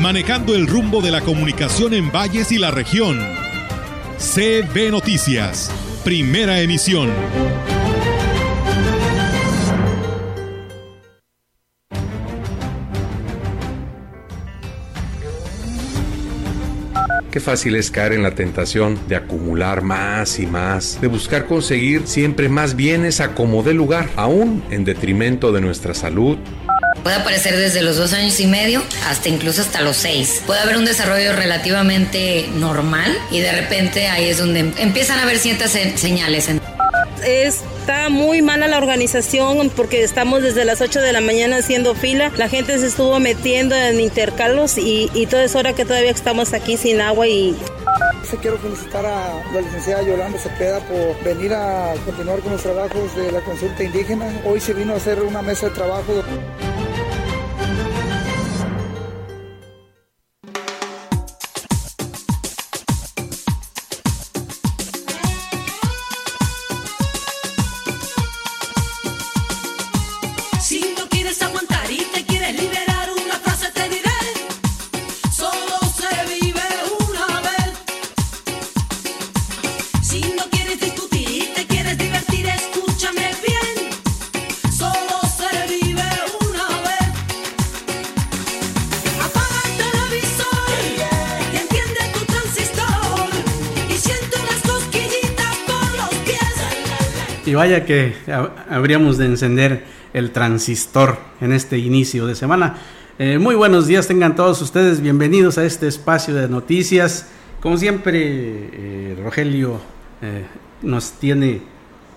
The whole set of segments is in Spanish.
manejando el rumbo de la comunicación en valles y la región. CB Noticias, primera emisión. Qué fácil es caer en la tentación de acumular más y más, de buscar conseguir siempre más bienes a como dé lugar, aún en detrimento de nuestra salud. Puede aparecer desde los dos años y medio hasta incluso hasta los seis. Puede haber un desarrollo relativamente normal y de repente ahí es donde empiezan a haber ciertas señales. Está muy mala la organización porque estamos desde las 8 de la mañana haciendo fila. La gente se estuvo metiendo en intercalos y, y toda es hora que todavía estamos aquí sin agua y Quiero felicitar a la licenciada Yolanda Cepeda por venir a continuar con los trabajos de la consulta indígena. Hoy se vino a hacer una mesa de trabajo. Vaya que habríamos de encender el transistor en este inicio de semana. Eh, muy buenos días tengan todos ustedes, bienvenidos a este espacio de noticias. Como siempre, eh, Rogelio eh, nos tiene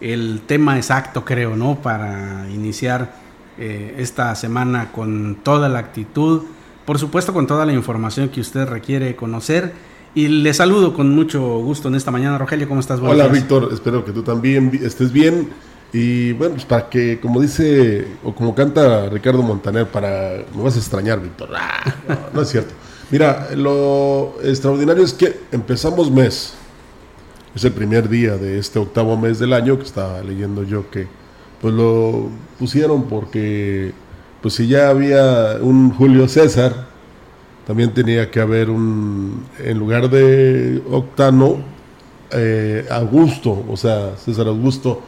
el tema exacto, creo, ¿no? Para iniciar esta semana con toda la actitud, por supuesto con toda la información que usted requiere conocer y le saludo con mucho gusto en esta mañana. Rogelio, ¿cómo estás? Hola, Víctor. Espero que tú también estés bien. Y bueno, pues para que, como dice, o como canta Ricardo Montaner, para. Me vas a extrañar, Víctor. Ah, no, es cierto. Mira, lo extraordinario es que empezamos mes. Es el primer día de este octavo mes del año que estaba leyendo yo que pues lo pusieron porque pues si ya había un Julio César, también tenía que haber un, en lugar de Octano, eh, Augusto, o sea, César Augusto,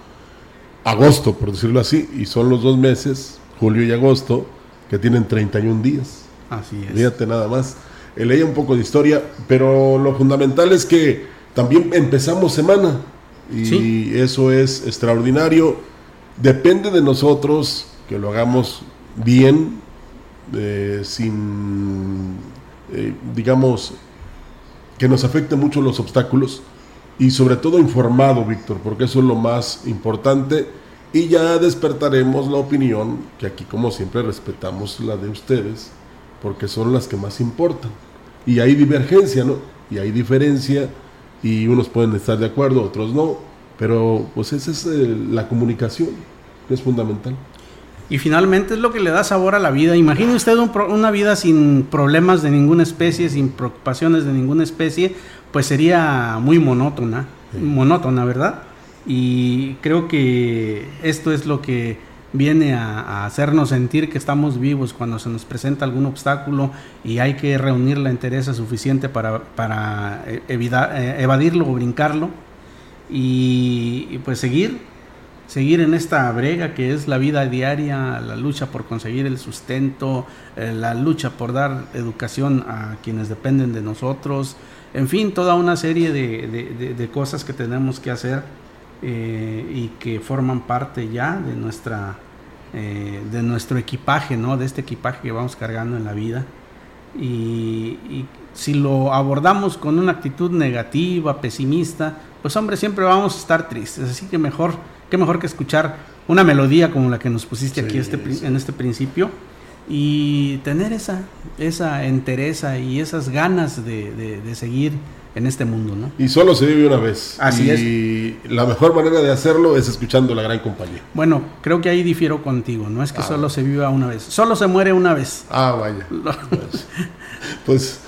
agosto, por decirlo así, y son los dos meses, julio y agosto, que tienen 31 días. Así es. Fíjate nada más. Eh, leía un poco de historia, pero lo fundamental es que también empezamos semana, y eso es extraordinario. Depende de nosotros que lo hagamos bien, eh, sin, eh, digamos, que nos afecten mucho los obstáculos y sobre todo informado, Víctor, porque eso es lo más importante y ya despertaremos la opinión, que aquí como siempre respetamos la de ustedes, porque son las que más importan. Y hay divergencia, ¿no? Y hay diferencia y unos pueden estar de acuerdo, otros no, pero pues esa es eh, la comunicación, que es fundamental y finalmente es lo que le da sabor a la vida. Imagine usted una vida sin problemas de ninguna especie, sin preocupaciones de ninguna especie, pues sería muy monótona, monótona, ¿verdad? Y creo que esto es lo que viene a, hacernos sentir que estamos vivos cuando se nos presenta algún obstáculo y hay que reunir la entereza suficiente para, para eh, eh, evadirlo o brincarlo y pues seguir seguir en esta brega que es la vida diaria, la lucha por conseguir el sustento, eh, la lucha por dar educación a quienes dependen de nosotros, en fin, toda una serie de, cosas que tenemos que hacer eh, y que forman parte ya de nuestra eh, de nuestro equipaje, ¿no? De este equipaje que vamos cargando en la vida. Y, si lo abordamos con una actitud negativa, pesimista, pues hombre, siempre vamos a estar tristes. Así que mejor qué mejor que escuchar una melodía como la que nos pusiste aquí este, en este principio y tener esa, esa entereza y esas ganas de, seguir en este mundo, ¿no? Y solo se vive una vez. Así y es. Y la mejor manera de hacerlo es escuchando la gran compañía. Bueno, creo que ahí difiero contigo, no es que Ah. solo se viva una vez, solo se muere una vez. Ah, vaya. Pues,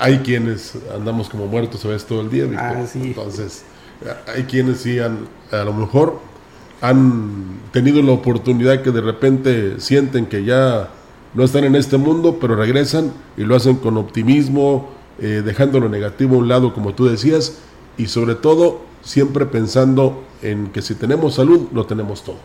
hay quienes andamos como muertos a veces todo el día. Ah, sí. Entonces, eh, hay quienes sí han, a lo mejor han tenido la oportunidad que de repente sienten que ya no están en este mundo, pero regresan y lo hacen con optimismo, eh, dejando lo negativo a un lado, como tú decías, y sobre todo siempre pensando en que si tenemos salud, lo tenemos todo.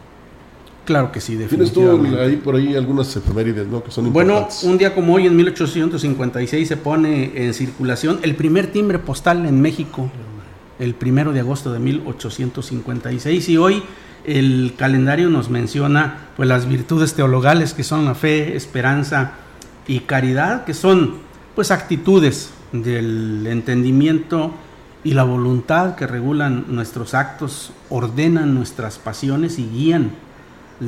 Claro que sí, Tienes tú definitivamente. ahí por ahí algunas efemérides, ¿no? Que son Bueno, importantes. un día como hoy, en 1856, se pone en circulación el primer timbre postal en México, el primero de agosto de 1856, y hoy el calendario nos menciona pues las virtudes teologales que son la fe, esperanza y caridad, que son pues actitudes del entendimiento y la voluntad que regulan nuestros actos, ordenan nuestras pasiones y guían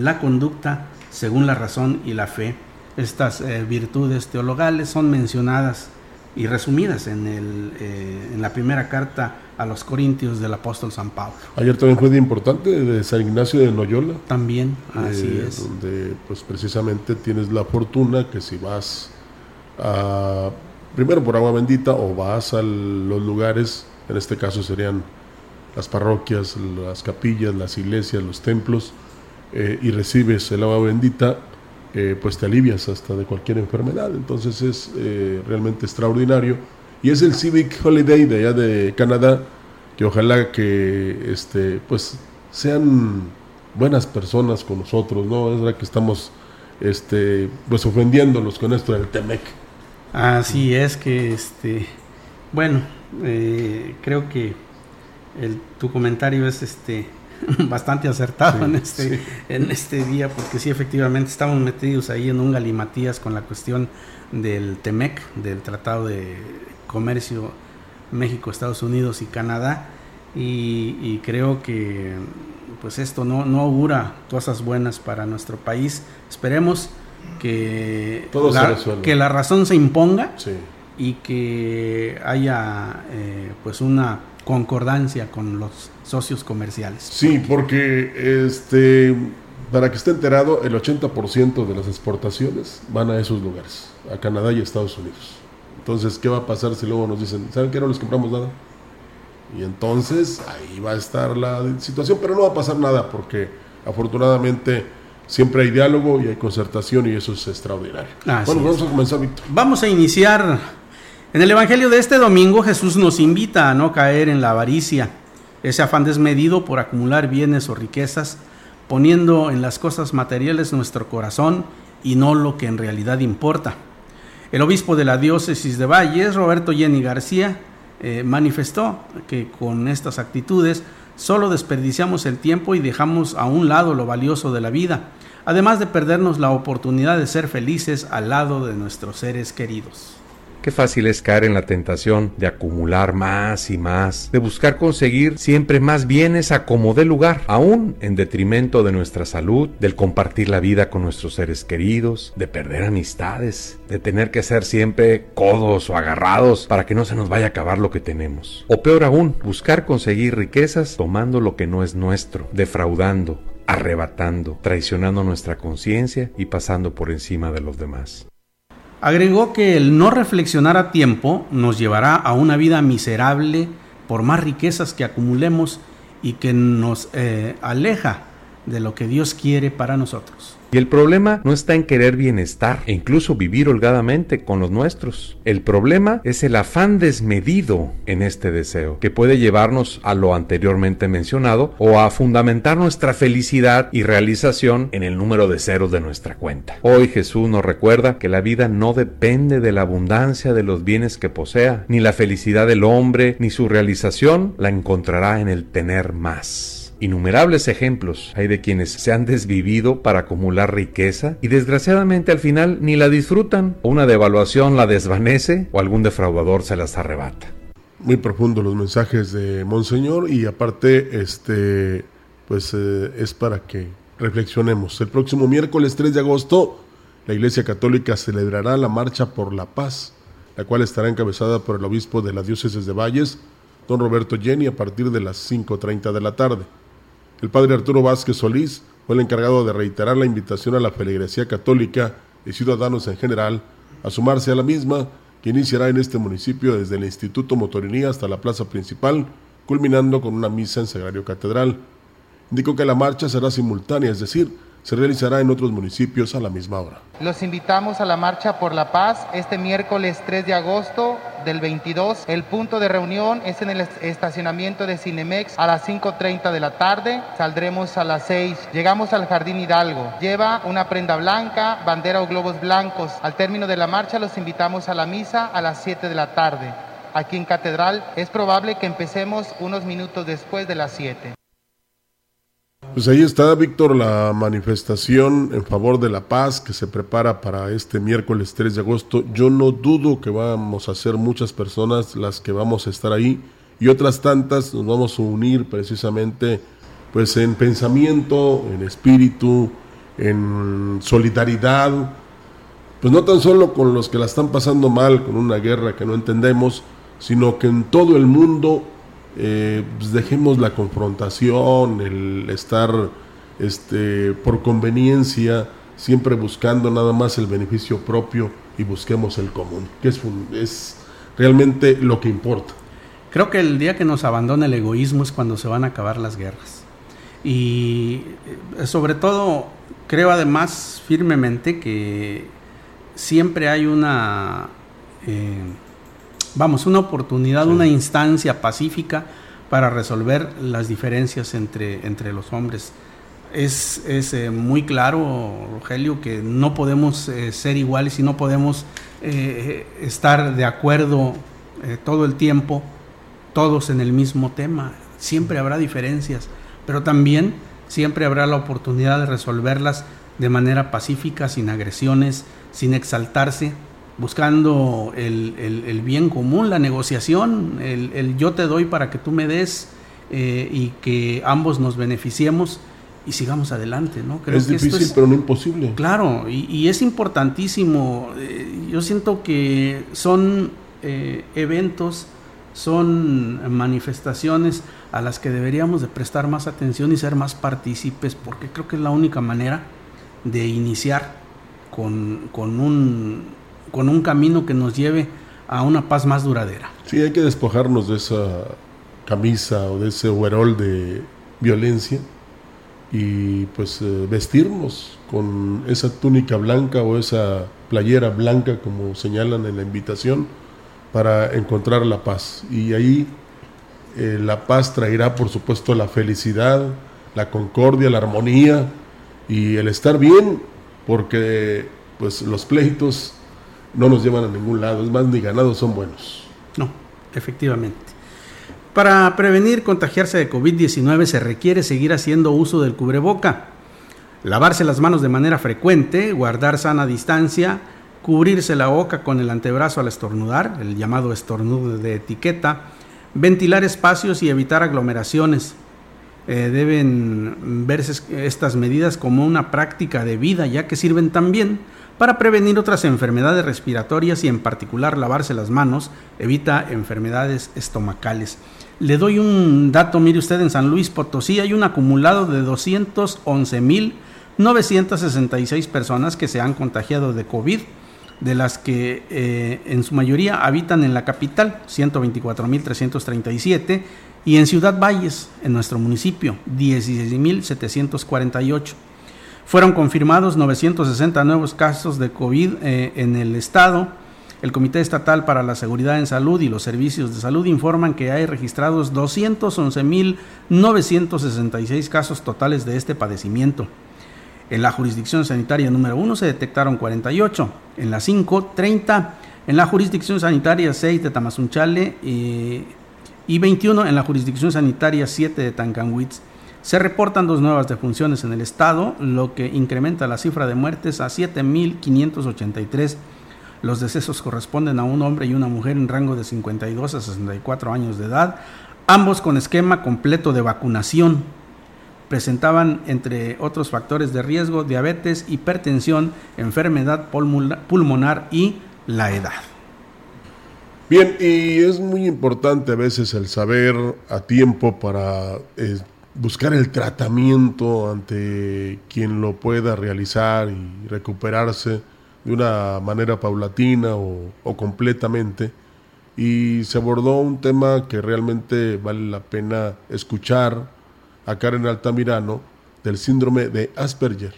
la conducta según la razón y la fe. Estas eh, virtudes teologales son mencionadas y resumidas en, el, eh, en la primera carta a los Corintios del apóstol San Pablo. Ayer también fue día importante de San Ignacio de Loyola. También, así eh, es. Donde pues precisamente tienes la fortuna que si vas a, primero por agua bendita o vas a los lugares, en este caso serían las parroquias, las capillas, las iglesias, los templos, eh, y recibes el agua bendita, eh, pues te alivias hasta de cualquier enfermedad. Entonces es eh, realmente extraordinario. Y es el Civic Holiday de allá de Canadá, que ojalá que este, pues sean buenas personas con nosotros, ¿no? Es verdad que estamos este, pues ofendiéndolos con esto del Temec. Así es que, este, bueno, creo que tu comentario es este bastante acertado Sí, en este sí. en este día porque sí efectivamente estamos metidos ahí en un galimatías con la cuestión del Temec, del Tratado de Comercio México, Estados Unidos y Canadá y, y creo que pues esto no, no augura cosas buenas para nuestro país. Esperemos que, Todo la, que la razón se imponga Sí. y que haya eh, pues una concordancia con los socios comerciales. Sí, porque este, para que esté enterado, el 80% de las exportaciones van a esos lugares, a Canadá y Estados Unidos. Entonces, ¿qué va a pasar si luego nos dicen, ¿saben que no les compramos nada? Y entonces ahí va a estar la situación, pero no va a pasar nada porque afortunadamente siempre hay diálogo y hay concertación y eso es extraordinario. Así bueno, es. vamos a comenzar, Víctor. Vamos a iniciar. En el Evangelio de este domingo Jesús nos invita a no caer en la avaricia, ese afán desmedido por acumular bienes o riquezas, poniendo en las cosas materiales nuestro corazón y no lo que en realidad importa. El obispo de la diócesis de Valles, Roberto Jenny García, eh, manifestó que con estas actitudes solo desperdiciamos el tiempo y dejamos a un lado lo valioso de la vida, además de perdernos la oportunidad de ser felices al lado de nuestros seres queridos. Qué fácil es caer en la tentación de acumular más y más, de buscar conseguir siempre más bienes a como dé lugar, aún en detrimento de nuestra salud, del compartir la vida con nuestros seres queridos, de perder amistades, de tener que ser siempre codos o agarrados para que no se nos vaya a acabar lo que tenemos. O peor aún, buscar conseguir riquezas tomando lo que no es nuestro, defraudando, arrebatando, traicionando nuestra conciencia y pasando por encima de los demás. Agregó que el no reflexionar a tiempo nos llevará a una vida miserable por más riquezas que acumulemos y que nos eh, aleja de lo que Dios quiere para nosotros. Y el problema no está en querer bienestar e incluso vivir holgadamente con los nuestros. El problema es el afán desmedido en este deseo, que puede llevarnos a lo anteriormente mencionado o a fundamentar nuestra felicidad y realización en el número de ceros de nuestra cuenta. Hoy Jesús nos recuerda que la vida no depende de la abundancia de los bienes que posea, ni la felicidad del hombre, ni su realización la encontrará en el tener más. Innumerables ejemplos hay de quienes se han desvivido para acumular riqueza y desgraciadamente al final ni la disfrutan, o una devaluación la desvanece o algún defraudador se las arrebata. Muy profundo los mensajes de Monseñor y aparte, este, pues eh, es para que reflexionemos. El próximo miércoles 3 de agosto, la Iglesia Católica celebrará la Marcha por la Paz la cual estará encabezada por el obispo de la diócesis de Valles, don Roberto Jenny, a partir de las 5.30 de la tarde. El padre Arturo Vázquez Solís fue el encargado de reiterar la invitación a la feligresía católica y ciudadanos en general a sumarse a la misma que iniciará en este municipio desde el Instituto Motorinía hasta la plaza principal, culminando con una misa en Sagrario Catedral. Indicó que la marcha será simultánea, es decir, se realizará en otros municipios a la misma hora. Los invitamos a la Marcha por la Paz este miércoles 3 de agosto del 22. El punto de reunión es en el estacionamiento de Cinemex a las 5.30 de la tarde. Saldremos a las 6. Llegamos al Jardín Hidalgo. Lleva una prenda blanca, bandera o globos blancos. Al término de la marcha los invitamos a la misa a las 7 de la tarde. Aquí en Catedral es probable que empecemos unos minutos después de las 7. Pues ahí está, Víctor, la manifestación en favor de la paz que se prepara para este miércoles 3 de agosto. Yo no dudo que vamos a ser muchas personas las que vamos a estar ahí y otras tantas nos vamos a unir precisamente pues en pensamiento, en espíritu, en solidaridad, pues no tan solo con los que la están pasando mal, con una guerra que no entendemos, sino que en todo el mundo eh, pues dejemos la confrontación, el estar este, por conveniencia, siempre buscando nada más el beneficio propio y busquemos el común, que es, es realmente lo que importa. Creo que el día que nos abandona el egoísmo es cuando se van a acabar las guerras. Y eh, sobre todo, creo además firmemente que siempre hay una... Eh, vamos, una oportunidad, una instancia pacífica para resolver las diferencias entre, entre los hombres. Es, es eh, muy claro, Rogelio, que no podemos eh, ser iguales y no podemos eh, estar de acuerdo todo el tiempo, todos en el mismo tema. Siempre habrá diferencias, pero también siempre habrá la oportunidad de resolverlas de manera pacífica, sin agresiones, sin exaltarse, buscando el, bien común, la negociación, el, yo te doy para que tú me des eh, y que ambos nos beneficiemos y sigamos adelante, ¿no? es difícil, pero no imposible. Claro, y, es importantísimo. Eh, yo siento que son eh, eventos, son manifestaciones a las que deberíamos de prestar más atención y ser más partícipes, porque creo que es la única manera de iniciar con, con un con un camino que nos lleve a una paz más duradera. Sí, hay que despojarnos de esa camisa o de ese overol de violencia y pues eh, vestirnos con esa túnica blanca o esa playera blanca como señalan en la invitación para encontrar la paz. Y ahí eh, la paz traerá por supuesto la felicidad, la concordia, la armonía y el estar bien porque pues los pleitos no nos llevan a ningún lado. Es más, ni ganados son buenos. No, efectivamente. Para prevenir contagiarse de COVID-19 se requiere seguir haciendo uso del cubreboca, lavarse las manos de manera frecuente, guardar sana distancia, cubrirse la boca con el antebrazo al estornudar, el llamado estornudo de etiqueta, ventilar espacios y evitar aglomeraciones. Eh, deben verse estas medidas como una práctica de vida, ya que sirven también para prevenir otras enfermedades respiratorias y en particular lavarse las manos evita enfermedades estomacales. Le doy un dato, mire usted, en San Luis Potosí hay un acumulado de 211.966 personas que se han contagiado de COVID, de las que eh, en su mayoría habitan en la capital, 124.337, y en Ciudad Valles, en nuestro municipio, 16.748. Fueron confirmados 960 nuevos casos de COVID eh, en el estado. El Comité Estatal para la Seguridad en Salud y los Servicios de Salud informan que hay registrados 211.966 casos totales de este padecimiento. En la jurisdicción sanitaria número 1 se detectaron 48, en la 5, 30, en la jurisdicción sanitaria 6 de Tamazunchale eh, y 21 en la jurisdicción sanitaria 7 de Tancanwitz. Se reportan dos nuevas defunciones en el estado, lo que incrementa la cifra de muertes a 7.583. Los decesos corresponden a un hombre y una mujer en rango de 52 a 64 años de edad, ambos con esquema completo de vacunación. Presentaban, entre otros factores de riesgo, diabetes, hipertensión, enfermedad pulmonar y la edad. Bien, y es muy importante a veces el saber a tiempo para eh, buscar el tratamiento ante quien lo pueda realizar y recuperarse de una manera paulatina o, completamente. Y se abordó un tema que realmente vale la pena escuchar a Karen Altamirano del síndrome de Asperger.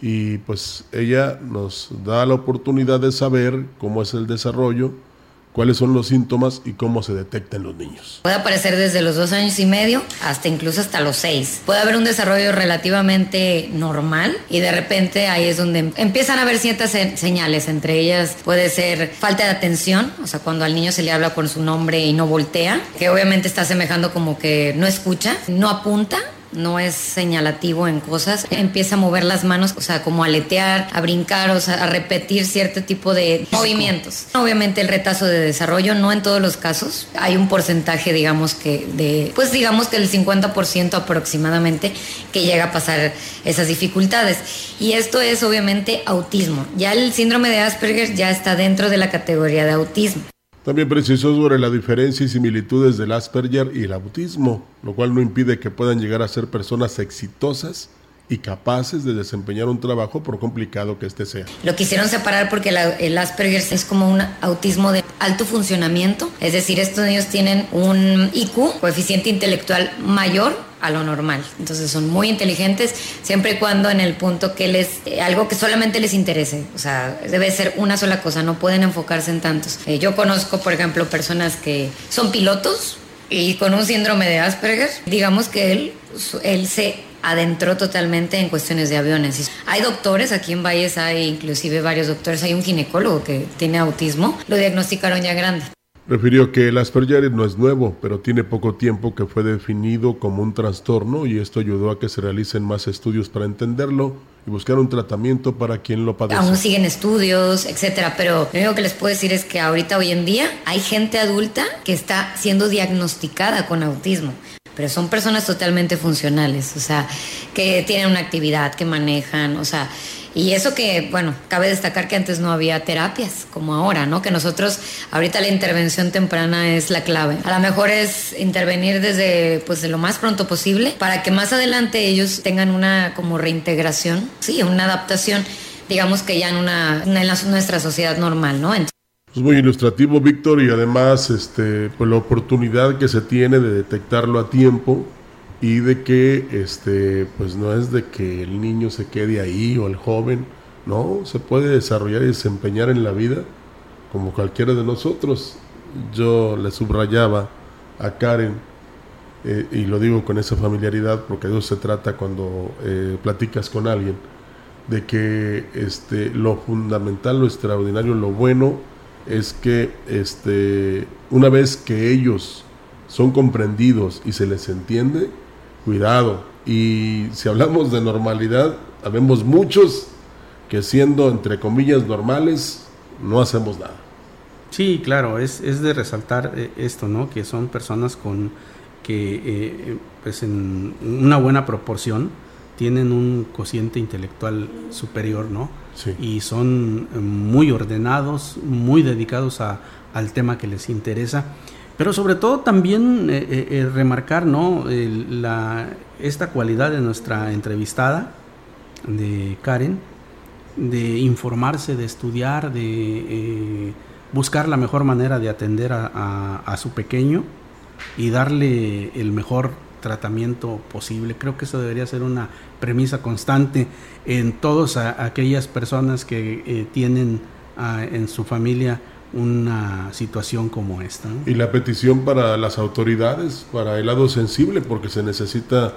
Y pues ella nos da la oportunidad de saber cómo es el desarrollo, cuáles son los síntomas y cómo se detectan los niños. Puede aparecer desde los dos años y medio hasta incluso hasta los seis. Puede haber un desarrollo relativamente normal y de repente ahí es donde empiezan a haber ciertas señales. Entre ellas puede ser falta de atención, o sea, cuando al niño se le habla con su nombre y no voltea, que obviamente está semejando como que no escucha, no apunta no es señalativo en cosas, empieza a mover las manos, o sea, como a aletear, a brincar, o sea, a repetir cierto tipo de movimientos. Obviamente el retazo de desarrollo, no en todos los casos, hay un porcentaje, digamos que de, pues digamos que el 50% aproximadamente que llega a pasar esas dificultades. Y esto es obviamente autismo. Ya el síndrome de Asperger ya está dentro de la categoría de autismo. También precisó sobre la diferencia y similitudes del Asperger y el autismo, lo cual no impide que puedan llegar a ser personas exitosas y capaces de desempeñar un trabajo por complicado que este sea. Lo quisieron separar porque el Asperger es como un autismo de alto funcionamiento, es decir, estos niños tienen un IQ, coeficiente intelectual mayor a lo normal. Entonces son muy inteligentes siempre y cuando en el punto que les, eh, algo que solamente les interese. O sea, debe ser una sola cosa, no pueden enfocarse en tantos. Eh, yo conozco, por ejemplo, personas que son pilotos y con un síndrome de Asperger, digamos que él, él se adentró totalmente en cuestiones de aviones. Hay doctores, aquí en Valles hay inclusive varios doctores, hay un ginecólogo que tiene autismo, lo diagnosticaron ya grande. Refirió que el Asperger no es nuevo, pero tiene poco tiempo que fue definido como un trastorno y esto ayudó a que se realicen más estudios para entenderlo y buscar un tratamiento para quien lo padece. Aún siguen estudios, etcétera, pero lo único que les puedo decir es que ahorita hoy en día hay gente adulta que está siendo diagnosticada con autismo pero son personas totalmente funcionales, o sea, que tienen una actividad, que manejan, o sea, y eso que, bueno, cabe destacar que antes no había terapias como ahora, ¿no? Que nosotros, ahorita la intervención temprana es la clave. A lo mejor es intervenir desde, pues, de lo más pronto posible para que más adelante ellos tengan una como reintegración, sí, una adaptación, digamos que ya en una, en nuestra sociedad normal, ¿no? es muy ilustrativo, Víctor, y además, este, pues la oportunidad que se tiene de detectarlo a tiempo y de que este pues no es de que el niño se quede ahí o el joven, no, se puede desarrollar y desempeñar en la vida como cualquiera de nosotros. Yo le subrayaba a Karen, eh, y lo digo con esa familiaridad porque eso se trata cuando eh, platicas con alguien, de que este, lo fundamental, lo extraordinario, lo bueno es que este, una vez que ellos son comprendidos y se les entiende, cuidado. Y si hablamos de normalidad, habemos muchos que siendo, entre comillas, normales, no hacemos nada. Sí, claro, es, es de resaltar eh, esto, ¿no? Que son personas con que, eh, pues en una buena proporción, tienen un cociente intelectual superior, ¿no? Sí. Y son eh, muy ordenados, muy dedicados a, al tema que les interesa. Pero sobre todo también eh, eh, eh, remarcar ¿no? la, esta cualidad de nuestra entrevistada, de Karen, de informarse, de estudiar, de buscar la mejor manera de atender a, su pequeño y darle el mejor tratamiento posible. Creo que eso debería ser una premisa constante en todas aquellas personas que tienen ah, en su familia una situación como esta. Y la petición para las autoridades, para el lado sensible, porque se necesita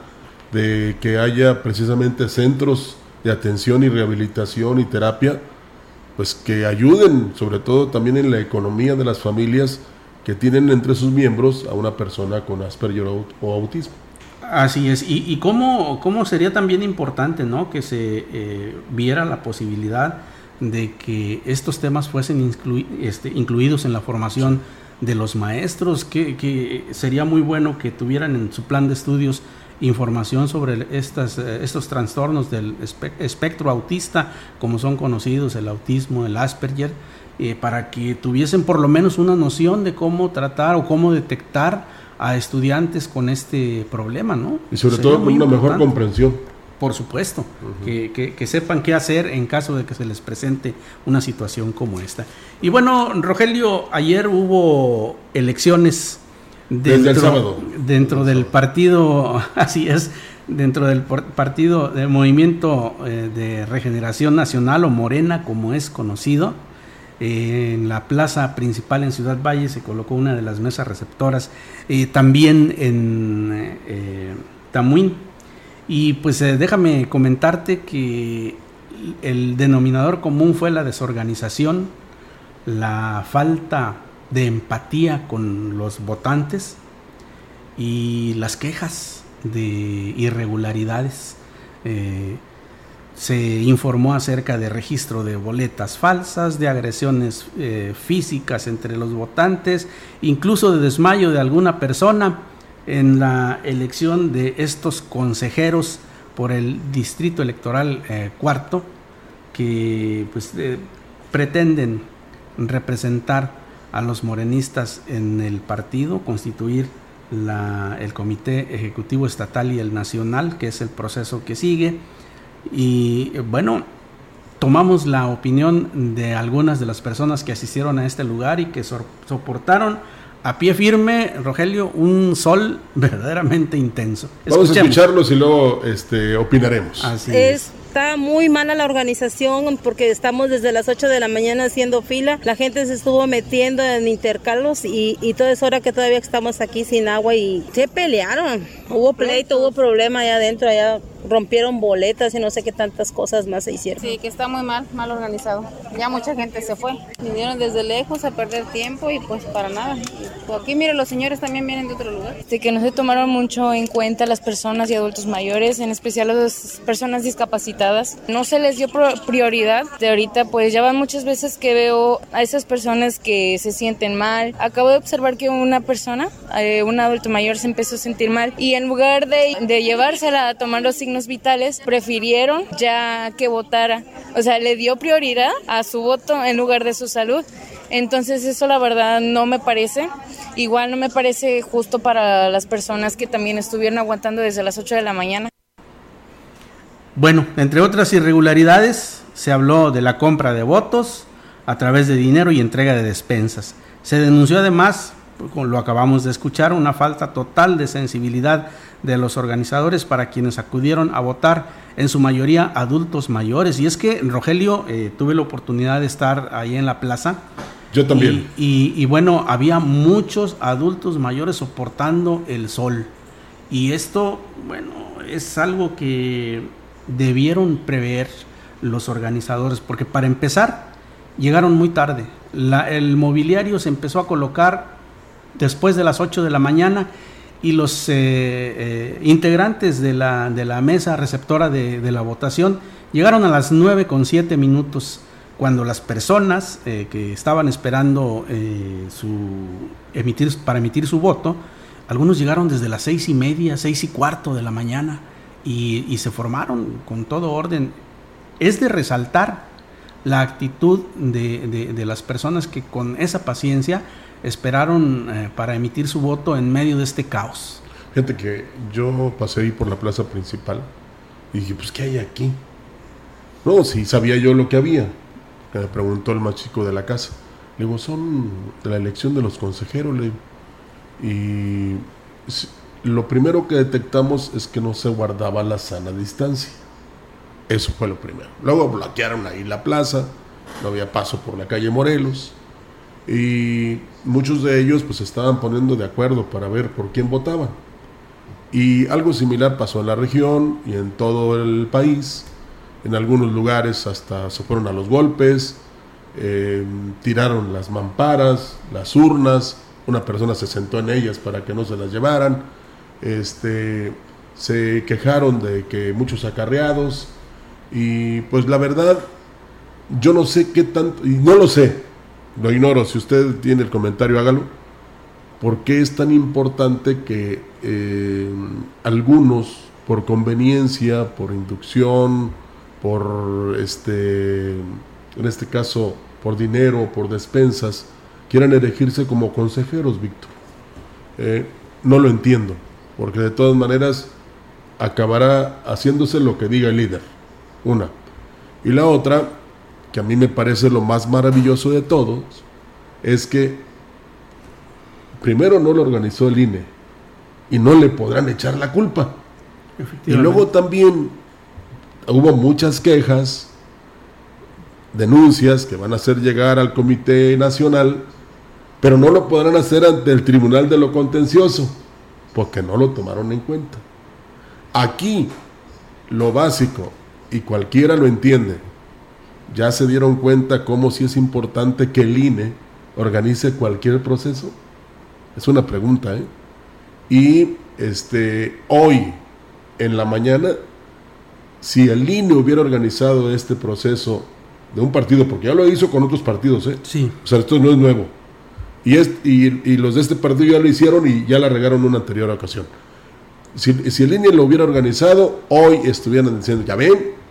de que haya precisamente centros de atención y rehabilitación y terapia, pues que ayuden, sobre todo también en la economía de las familias que tienen entre sus miembros a una persona con Asperger o autismo. Así es, y, y cómo, cómo, sería también importante ¿no? que se eh, viera la posibilidad de que estos temas fuesen este, incluidos en la formación de los maestros, que, sería muy bueno que tuvieran en su plan de estudios información sobre estas, eh, estos trastornos del espectro autista, como son conocidos, el autismo, el Asperger, eh, para que tuviesen por lo menos una noción de cómo tratar o cómo detectar a estudiantes con este problema, ¿no? Y sobre todo una mejor comprensión. Por supuesto, que, sepan qué hacer en caso de que se les presente una situación como esta. Y bueno, Rogelio, ayer hubo elecciones dentro, dentro del partido, así es, dentro del partido del Movimiento eh, de Regeneración Nacional o Morena, como es conocido. Eh, en la plaza principal en Ciudad Valle se colocó una de las mesas receptoras, eh, también en Tamuín y pues eh, déjame comentarte que el denominador común fue la desorganización, la falta de empatía con los votantes y las quejas de irregularidades. Eh, se informó acerca de registro de boletas falsas, de agresiones eh, físicas entre los votantes, incluso de desmayo de alguna persona en la elección de estos consejeros por el distrito electoral eh, cuarto que pues eh, pretenden representar a los morenistas en el partido, constituir la, el comité ejecutivo estatal y el nacional, que es el proceso que sigue. Y bueno, tomamos la opinión de algunas de las personas que asistieron a este lugar y que soportaron a pie firme, Rogelio, un sol verdaderamente intenso. Vamos a escucharlos y luego este, opinaremos. Así es. Está muy mala la organización porque estamos desde las 8 de la mañana haciendo fila. La gente se estuvo metiendo en intercalos y, y toda esa hora que todavía estamos aquí sin agua y se pelearon. Hubo pleito, hubo problema allá adentro, allá rompieron boletas y no sé qué tantas cosas más se hicieron. Sí, que está muy mal, mal organizado. Ya mucha gente se fue. Vinieron desde lejos a perder tiempo y pues para nada. Pues aquí, mire, los señores también vienen de otro lugar. Sí, que no se tomaron mucho en cuenta las personas y adultos mayores, en especial las personas discapacitadas. No se les dio prioridad. De ahorita, pues ya van muchas veces que veo a esas personas que se sienten mal. Acabo de observar que una persona, eh, un adulto mayor, se empezó a sentir mal y en lugar de, de llevársela a tomar los signos vitales, prefirieron ya que votara. O sea, le dio prioridad a su voto en lugar de su salud. Entonces eso la verdad no me parece. Igual no me parece justo para las personas que también estuvieron aguantando desde las 8 de la mañana. Bueno, entre otras irregularidades, se habló de la compra de votos a través de dinero y entrega de despensas. Se denunció además, como lo acabamos de escuchar, una falta total de sensibilidad de los organizadores para quienes acudieron a votar, en su mayoría adultos mayores. Y es que, Rogelio, eh, tuve la oportunidad de estar ahí en la plaza. Yo también. Y, bueno, había muchos adultos mayores soportando el sol. Y esto, bueno, es algo que debieron prever los organizadores, porque para empezar, llegaron muy tarde. el mobiliario se empezó a colocar después de las 8 de la mañana y los eh, eh, integrantes de la, de la, mesa receptora de, la votación llegaron a las 9 con 7 minutos cuando las personas eh, que estaban esperando su emitir, para emitir su voto, algunos llegaron desde las seis y media, seis y cuarto de la mañana y, se formaron con todo orden. Es de resaltar la actitud de, de las personas que con esa paciencia esperaron eh, para emitir su voto en medio de este caos. Gente que yo pasé por la plaza principal y dije, pues, ¿qué hay aquí? No, sí, sabía yo lo que había. Me preguntó el más chico de la casa. Le digo, son la elección de los consejeros. Y lo primero que detectamos es que no se guardaba la sana distancia. Eso fue lo primero. Luego bloquearon ahí la plaza, no había paso por la calle Morelos y muchos de ellos pues estaban poniendo de acuerdo para ver por quién votaban. Y algo similar pasó en la región y en todo el país. En algunos lugares hasta se fueron a los golpes, eh, tiraron las mamparas, las urnas, una persona se sentó en ellas para que no se las llevaran. Este, se quejaron de que muchos acarreados y pues la verdad yo no sé qué tanto, y no lo sé, lo ignoro, si usted tiene el comentario, hágalo. ¿Por qué es tan importante que eh, algunos, por conveniencia, por inducción, por este, en este caso, por dinero, por despensas, quieran elegirse como consejeros, Víctor. Eh, no lo entiendo, porque de todas maneras acabará haciéndose lo que diga el líder. Una. Y la otra, que a mí me parece lo más maravilloso de todos, es que primero no lo organizó el INE y no le podrán echar la culpa. Y luego también hubo muchas quejas, denuncias que van a hacer llegar al Comité Nacional, pero no lo podrán hacer ante el Tribunal de lo Contencioso, porque no lo tomaron en cuenta. Aquí, lo básico, y cualquiera lo entiende, ya se dieron cuenta cómo si es importante que el INE organice cualquier proceso. Es una pregunta, ¿eh? Y este, hoy, en la mañana, si el INE hubiera organizado este proceso de un partido, porque ya lo hizo con otros partidos, ¿eh? Sí. O sea, esto no es nuevo. Y, es, y, los de este partido ya lo hicieron y ya la regaron en una anterior ocasión. Si, si el INE lo hubiera organizado, hoy estuvieran diciendo, ya ven,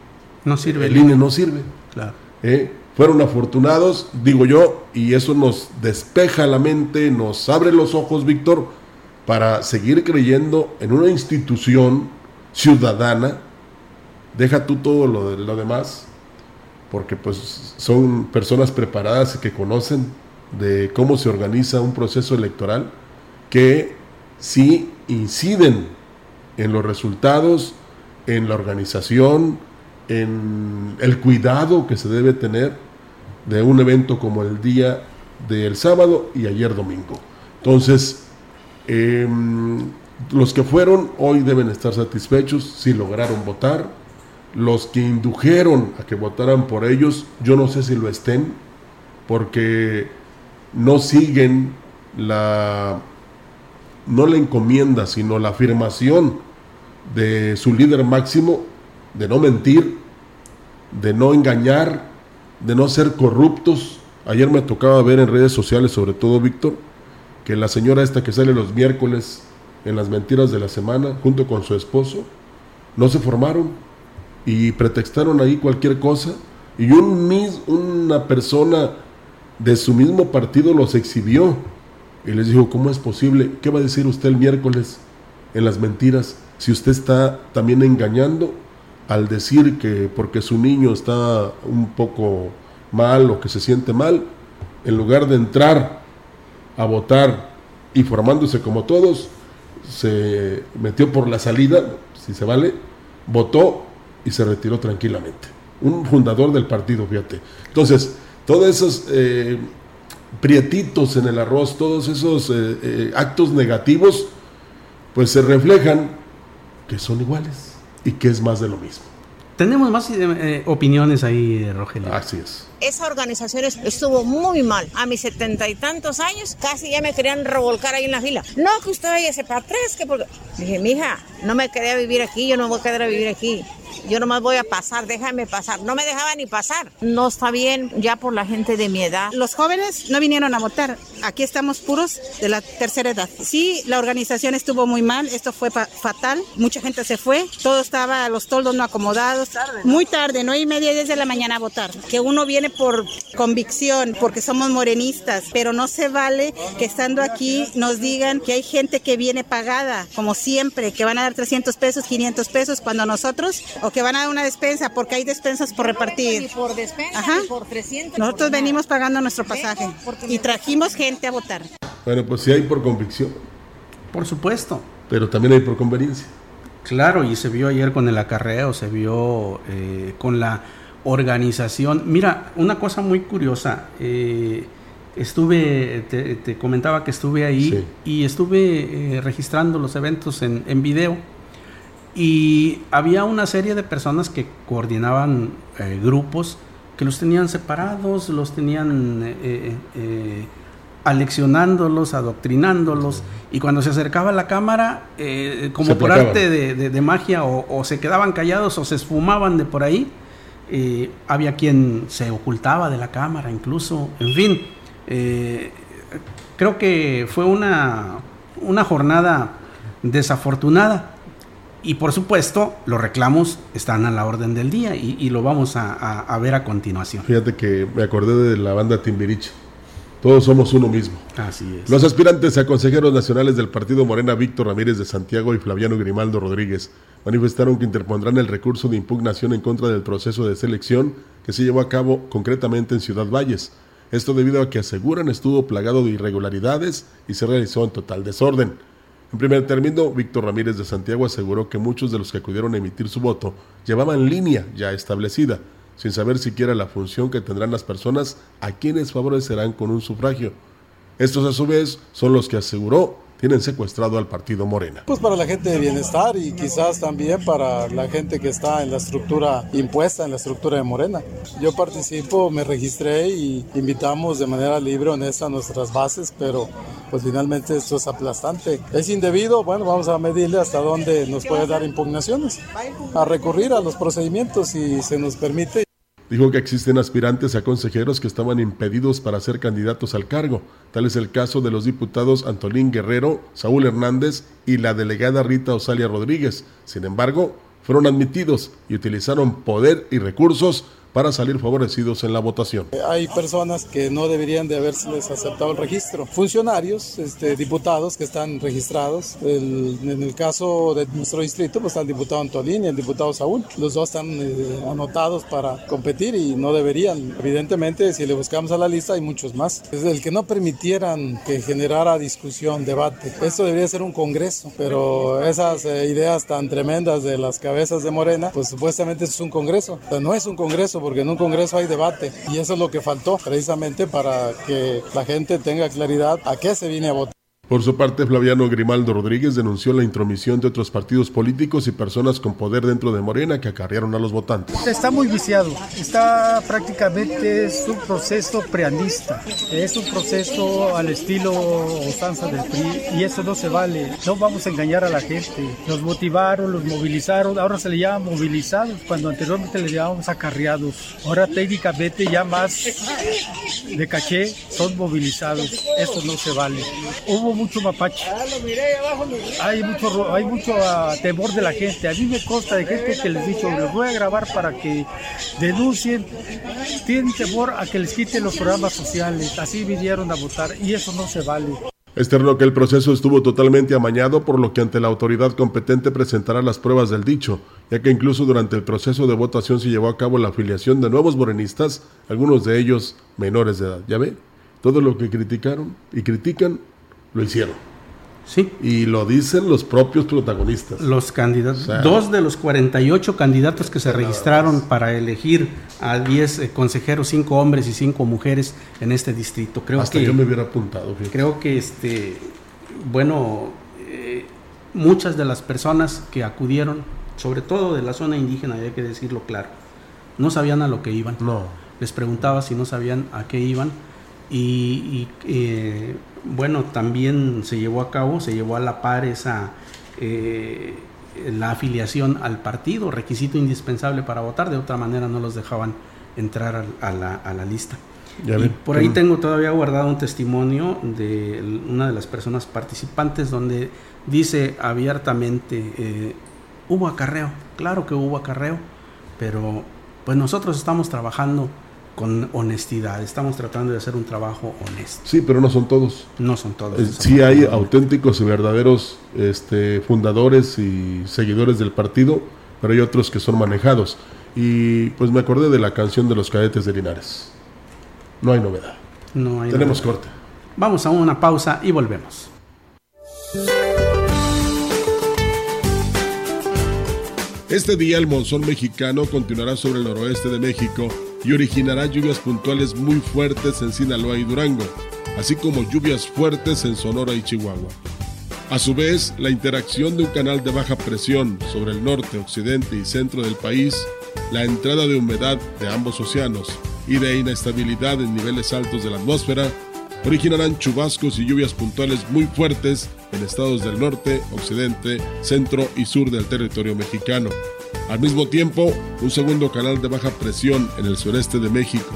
no sirve. El INE no sirve. Claro. ¿Eh? Fueron afortunados, digo yo, y eso nos despeja la mente, nos abre los ojos, Víctor, para seguir creyendo en una institución ciudadana. Deja tú todo lo, de, lo demás, porque pues son personas preparadas y que conocen de cómo se organiza un proceso electoral, que sí inciden en los resultados, en la organización, en el cuidado que se debe tener de un evento como el día del sábado y ayer domingo. Entonces, em, los que fueron hoy deben estar satisfechos si lograron votar. Los que indujeron a que votaran por ellos, yo no sé si lo estén, porque no siguen la, no la encomienda, sino la afirmación de su líder máximo de no mentir, de no engañar, de no ser corruptos. Ayer me tocaba ver en redes sociales, sobre todo Víctor, que la señora esta que sale los miércoles en las mentiras de la semana, junto con su esposo, no se formaron y pretextaron ahí cualquier cosa. Y un una persona de su mismo partido los exhibió y les dijo, ¿cómo es posible? ¿Qué va a decir usted el miércoles en las mentiras si usted está también engañando al decir que porque su niño está un poco mal o que se siente mal, en lugar de entrar a votar y formándose como todos, se metió por la salida, si se vale, votó y se retiró tranquilamente. Un fundador del partido, fíjate. Entonces, todos esos eh, prietitos en el arroz, todos esos eh, eh, actos negativos, pues se reflejan que son iguales y que es más de lo mismo. Tenemos más eh, opiniones ahí, Rogelio. Así es. Esa organización estuvo muy mal. A mis setenta y tantos años casi ya me querían revolcar ahí en la fila. No, que usted vaya para atrás. Que por... Dije, mija, no me quería vivir aquí, yo no voy a quedar a vivir aquí. Yo nomás voy a pasar, déjame pasar. No me dejaba ni pasar. No está bien ya por la gente de mi edad. Los jóvenes no vinieron a votar. Aquí estamos puros de la tercera edad. Sí, la organización estuvo muy mal. Esto fue fatal. Mucha gente se fue. Todo estaba, los toldos no acomodados. Muy tarde, no y media, desde la mañana a votar. Que uno viene por convicción, porque somos morenistas. Pero no se vale que estando aquí nos digan que hay gente que viene pagada, como siempre, que van a dar 300 pesos, 500 pesos, cuando nosotros o que van a dar una despensa porque hay despensas por repartir. por despensa, por 300. Nosotros venimos pagando nuestro pasaje y trajimos gente a votar. Bueno, pues sí hay por convicción. Por supuesto. Pero también hay por conveniencia. Claro, y se vio ayer con el acarreo, se vio eh, con la organización. Mira, una cosa muy curiosa. Eh, estuve, te, comentaba que estuve ahí y estuve eh, registrando los eventos en, en video y había una serie de personas que coordinaban eh, grupos que los tenían separados, los tenían eh, eh, aleccionándolos, adoctrinándolos, y cuando se acercaba la cámara, como por arte de, magia, o, se quedaban callados o se esfumaban de por ahí, había quien se ocultaba de la cámara incluso, en fin, creo que fue una, una jornada desafortunada Y por supuesto, los reclamos están a la orden del día y, lo vamos a, ver a continuación. Fíjate que me acordé de la banda Timbiriche. Todos somos uno mismo. Así es. Los aspirantes a consejeros nacionales del Partido Morena, Víctor Ramírez de Santiago y Flaviano Grimaldo Rodríguez, manifestaron que interpondrán el recurso de impugnación en contra del proceso de selección que se llevó a cabo concretamente en Ciudad Valles. Esto debido a que aseguran estuvo plagado de irregularidades y se realizó en total desorden. En primer término, Víctor Ramírez de Santiago aseguró que muchos de los que acudieron a emitir su voto llevaban línea ya establecida, sin saber siquiera la función que tendrán las personas a quienes favorecerán con un sufragio. Estos a su vez son los que aseguró tienen secuestrado al partido Morena. Pues para la gente de bienestar y quizás también para la gente que está en la estructura impuesta, en la estructura de Morena. Yo participo, me registré y invitamos de manera libre, honesta nuestras bases, pero pues finalmente esto es aplastante. ¿Es indebido? Bueno, vamos a medirle hasta dónde nos puede dar impugnaciones, a recurrir a los procedimientos si se nos permite. Dijo que existen aspirantes a consejeros que estaban impedidos para ser candidatos al cargo. Tal es el caso de los diputados Antolín Guerrero, Saúl Hernández y la delegada Rita Osalia Rodríguez. Sin embargo, fueron admitidos y utilizaron poder y recursos para salir favorecidos en la votación. Hay personas que no deberían de haberse aceptado el registro. Funcionarios, este, diputados que están registrados. en el caso de nuestro distrito, pues está el diputado Antolín y el diputado Saúl. Los dos están eh, anotados para competir y no deberían. Evidentemente, si le buscamos a la lista, hay muchos más. Es el que no permitieran que generara discusión, debate. Esto debería ser un congreso, pero esas eh, ideas tan tremendas de las cabezas de Morena, pues supuestamente es un congreso. Pero no es un congreso porque en un Congreso hay debate y eso es lo que faltó precisamente para que la gente tenga claridad a qué se viene a votar. Por su parte, Flaviano Grimaldo Rodríguez denunció la intromisión de otros partidos políticos y personas con poder dentro de Morena que acarrearon a los votantes. Está muy viciado, está prácticamente es un proceso preanista, es un proceso al estilo Ostanza del PRI y eso no se vale, no vamos a engañar a la gente. Los motivaron, los movilizaron, ahora se le llama movilizados cuando anteriormente le llamábamos acarreados. Ahora técnicamente ya más de caché son movilizados, eso no se vale. Hubo mucho mapache. Hay mucho, hay mucho ah, temor de la gente. A mí me consta de gente que les dicho, les voy a grabar para que denuncien. Tienen temor a que les quiten los programas sociales. Así vinieron a votar y eso no se vale. Externo que el proceso estuvo totalmente amañado, por lo que ante la autoridad competente presentará las pruebas del dicho, ya que incluso durante el proceso de votación se llevó a cabo la afiliación de nuevos morenistas, algunos de ellos menores de edad. ¿Ya ve? Todo lo que criticaron y critican lo hicieron. Sí. Y lo dicen los propios protagonistas. Los candidatos. dos de los 48 candidatos que se registraron para elegir a 10 eh, consejeros, 5 hombres y 5 mujeres en este distrito. Creo Hasta que, yo me hubiera apuntado. Creo que, este, bueno, eh, muchas de las personas que acudieron, sobre todo de la zona indígena, hay que decirlo claro, no sabían a lo que iban. No. Les preguntaba si no sabían a qué iban. Y, eh, bueno, también se llevó a cabo, se llevó a la par esa eh, la afiliación al partido, requisito indispensable para votar, de otra manera no los dejaban entrar a, la, lista. y por ahí tengo todavía guardado un testimonio de una de las personas participantes donde dice abiertamente, eh, hubo acarreo, claro que hubo acarreo, pero pues nosotros estamos trabajando con honestidad. Estamos tratando de hacer un trabajo honesto. Sí, pero no son todos. No son todos. Eh, sí hay auténticos y verdaderos este, fundadores y seguidores del partido, pero hay otros que son manejados. Y pues me acordé de la canción de los cadetes de Linares. No hay novedad. No hay Tenemos corte. Vamos a una pausa y volvemos. Este día el monzón mexicano continuará sobre el noroeste de México y originará lluvias puntuales muy fuertes en Sinaloa y Durango, así como lluvias fuertes en Sonora y Chihuahua. A su vez, la interacción de un canal de baja presión sobre el norte, occidente y centro del país, la entrada de humedad de ambos océanos y de inestabilidad en niveles altos de la atmósfera originarán chubascos y lluvias puntuales muy fuertes en estados del norte, occidente, centro y sur del territorio mexicano. Al mismo tiempo, un segundo canal de baja presión en el sureste de México,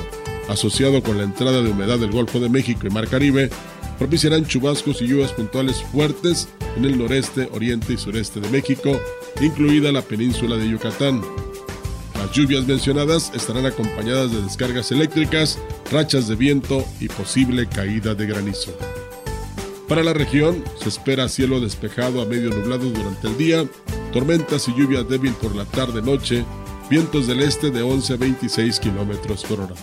asociado con la entrada de humedad del Golfo de México y Mar Caribe, propiciarán chubascos y lluvias puntuales fuertes en el noreste, oriente y sureste de México, incluida la península de Yucatán. Las lluvias mencionadas estarán acompañadas de descargas eléctricas, rachas de viento y posible caída de granizo. Para la región se espera cielo despejado a medio nublado durante el día, tormentas y lluvia débil por la tarde-noche, vientos del este de 11 a 26 kilómetros por hora.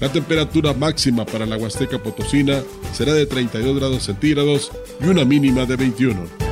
La temperatura máxima para la Huasteca Potosina será de 32 grados centígrados y una mínima de 21.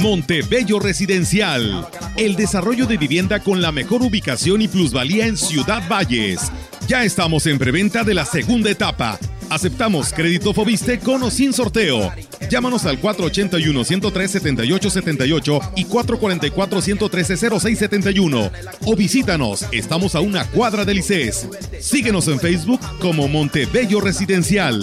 Montebello Residencial. El desarrollo de vivienda con la mejor ubicación y plusvalía en Ciudad Valles. Ya estamos en preventa de la segunda etapa. Aceptamos crédito Fobiste con o sin sorteo. Llámanos al 481-103-7878 y 444-113-0671. O visítanos, estamos a una cuadra del ICES. Síguenos en Facebook como Montebello Residencial.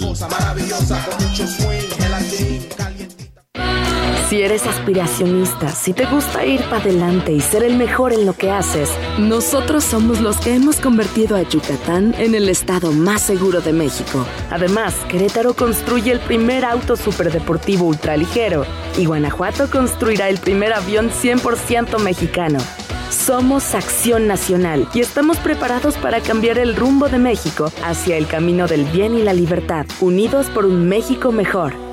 Si eres aspiracionista, si te gusta ir para adelante y ser el mejor en lo que haces, nosotros somos los que hemos convertido a Yucatán en el estado más seguro de México. Además, Querétaro construye el primer auto superdeportivo ultraligero y Guanajuato construirá el primer avión 100% mexicano. Somos Acción Nacional y estamos preparados para cambiar el rumbo de México hacia el camino del bien y la libertad, unidos por un México mejor.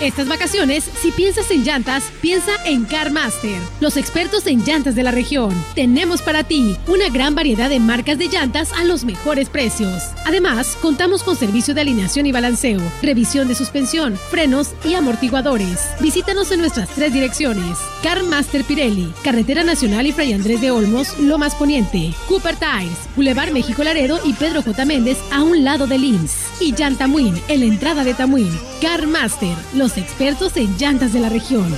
Estas vacaciones, si piensas en llantas, piensa en CarMaster, los expertos en llantas de la región. Tenemos para ti una gran variedad de marcas de llantas a los mejores precios. Además, contamos con servicio de alineación y balanceo, revisión de suspensión, frenos y amortiguadores. Visítanos en nuestras tres direcciones: CarMaster Pirelli, Carretera Nacional y Fray Andrés de Olmos, Lomas Poniente, Cooper Tires, Boulevard México Laredo y Pedro J. Méndez a un lado de Lins. Y Llantamuin, en la entrada de Tamuín. CarMaster, los expertos en llantas de la región.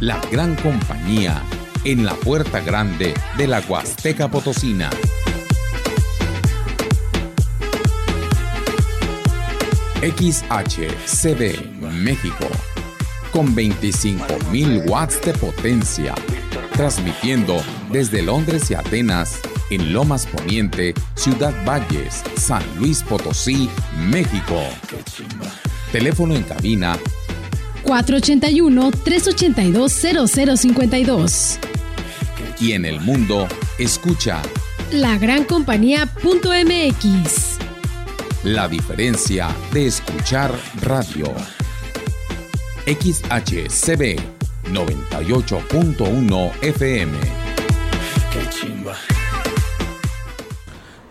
La gran compañía en la puerta grande de la Huasteca Potosina. XHCD México con 25.000 watts de potencia, transmitiendo desde Londres y Atenas en Lomas Poniente, Ciudad Valles, San Luis Potosí, México. Teléfono en cabina 481-382-0052. Y en el mundo, escucha La Gran Compañía.mx. La diferencia de escuchar radio. XHCB 98.1 FM. Qué chimba.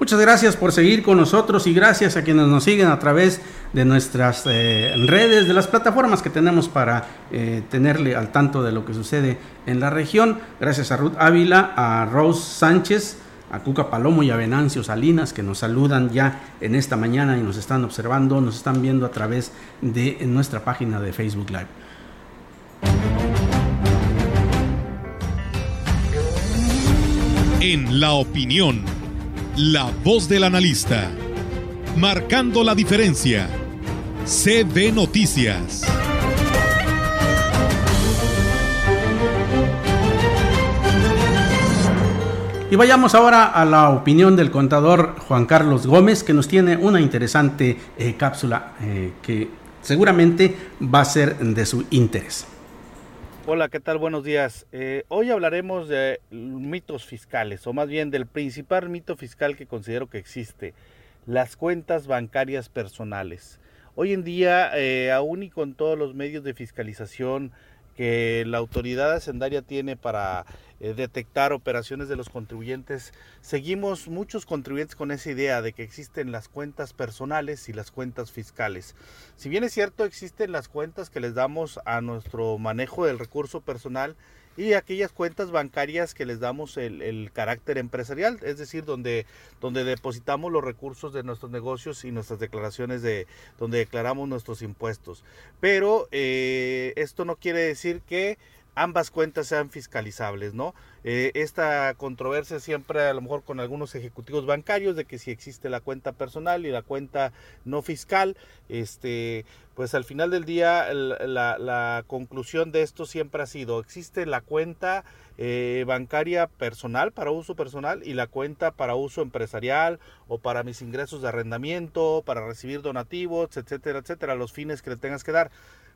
Muchas gracias por seguir con nosotros y gracias a quienes nos siguen a través de nuestras eh, redes, de las plataformas que tenemos para eh, tenerle al tanto de lo que sucede en la región. Gracias a Ruth Ávila, a Rose Sánchez, a Cuca Palomo y a Venancio Salinas que nos saludan ya en esta mañana y nos están observando, nos están viendo a través de nuestra página de Facebook Live. En la opinión la voz del analista. Marcando la diferencia. CB Noticias. Y vayamos ahora a la opinión del contador Juan Carlos Gómez, que nos tiene una interesante eh, cápsula eh, que seguramente va a ser de su interés. Hola, ¿qué tal? Buenos días. Eh, hoy hablaremos de mitos fiscales, o más bien del principal mito fiscal que considero que existe, las cuentas bancarias personales. Hoy en día, aún y con todos los medios de fiscalización que la autoridad hacendaria tiene para eh, detectar operaciones de los contribuyentes, seguimos muchos contribuyentes con esa idea de que existen las cuentas personales y las cuentas fiscales. Si bien es cierto, existen las cuentas que les damos a nuestro manejo del recurso personal, y aquellas cuentas bancarias que les damos el, carácter empresarial, es decir, donde, donde depositamos los recursos de nuestros negocios y nuestras declaraciones de donde declaramos nuestros impuestos. Pero eh, esto no quiere decir que ambas cuentas sean fiscalizables, ¿no? Eh, esta controversia siempre a lo mejor con algunos ejecutivos bancarios de que si existe la cuenta personal y la cuenta no fiscal, este, pues al final del día la, conclusión de esto siempre ha sido, existe la cuenta eh, bancaria personal para uso personal y la cuenta para uso empresarial o para mis ingresos de arrendamiento, para recibir donativos, etcétera, etcétera, los fines que le tengas que dar.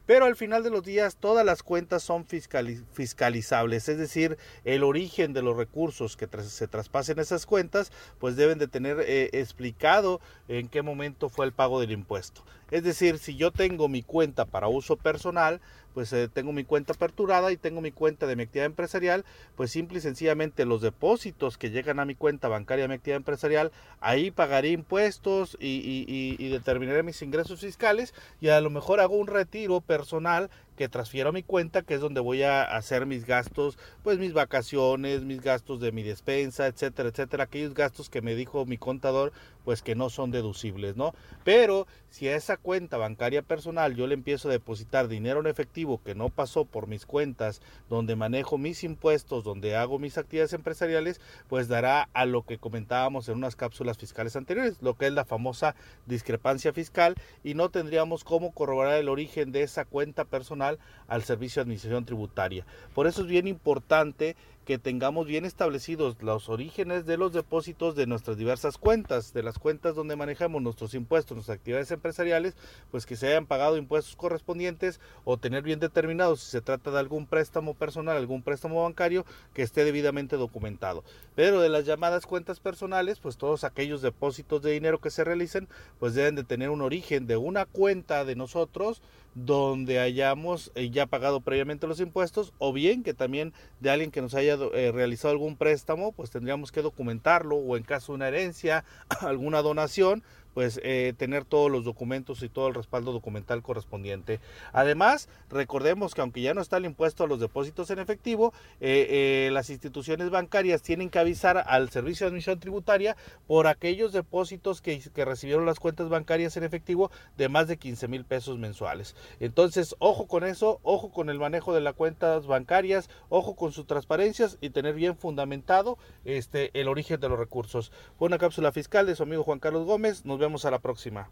Pero al final de los días todas las cuentas son fiscalizables, es decir, el origen de los recursos que se traspasen esas cuentas, pues deben de tener eh, explicado en qué momento fue el pago del impuesto. Es decir, si yo tengo mi cuenta para uso personal, pues eh, tengo mi cuenta aperturada y tengo mi cuenta de mi actividad empresarial, pues simple y sencillamente los depósitos que llegan a mi cuenta bancaria de mi actividad empresarial, ahí pagaré impuestos y, y determinaré mis ingresos fiscales y a lo mejor hago un retiro personal que transfiero a mi cuenta, que es donde voy a hacer mis gastos, pues mis vacaciones, mis gastos de mi despensa, etcétera, etcétera, aquellos gastos que me dijo mi contador, pues que no son deducibles, ¿no? Pero si a esa cuenta bancaria personal yo le empiezo a depositar dinero en efectivo que no pasó por mis cuentas, donde manejo mis impuestos, donde hago mis actividades empresariales, pues dará a lo que comentábamos en unas cápsulas fiscales anteriores, lo que es la famosa discrepancia fiscal y no tendríamos cómo corroborar el origen de esa cuenta personal al Servicio de Administración Tributaria. Por eso es bien importante que tengamos bien establecidos los orígenes de los depósitos de nuestras diversas cuentas, de las cuentas donde manejamos nuestros impuestos, nuestras actividades empresariales, pues que se hayan pagado impuestos correspondientes o tener bien determinado si se trata de algún préstamo personal, algún préstamo bancario que esté debidamente documentado. Pero de las llamadas cuentas personales, pues todos aquellos depósitos de dinero que se realicen, pues deben de tener un origen de una cuenta de nosotros donde hayamos eh, ya pagado previamente los impuestos o bien que también de alguien que nos haya eh, realizado algún préstamo, pues tendríamos que documentarlo o en caso de una herencia, alguna donación, pues eh, tener todos los documentos y todo el respaldo documental correspondiente. Además, recordemos que aunque ya no está el impuesto a los depósitos en efectivo, eh, eh, las instituciones bancarias tienen que avisar al Servicio de Administración Tributaria por aquellos depósitos que, que recibieron las cuentas bancarias en efectivo de más de 15 mil pesos mensuales. Entonces, ojo con eso, ojo con el manejo de las cuentas bancarias, ojo con sus transparencias y tener bien fundamentado este, el origen de los recursos. Fue una cápsula fiscal de su amigo Juan Carlos Gómez. Nos vemos a la próxima.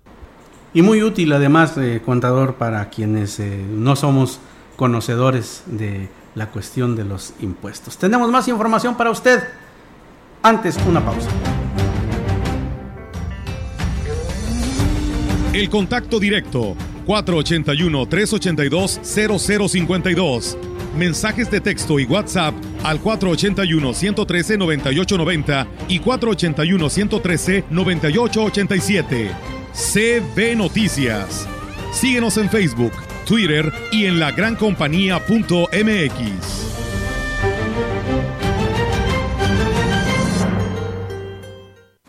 Y muy útil además, eh, contador, para quienes eh, no somos conocedores de la cuestión de los impuestos. Tenemos más información para usted. Antes, una pausa. El contacto directo 481-382-0052. Mensajes de texto y WhatsApp al 481-113-9890 y 481-113-9887. CB Noticias. Síguenos en Facebook, Twitter y en lagrancompañía.mx.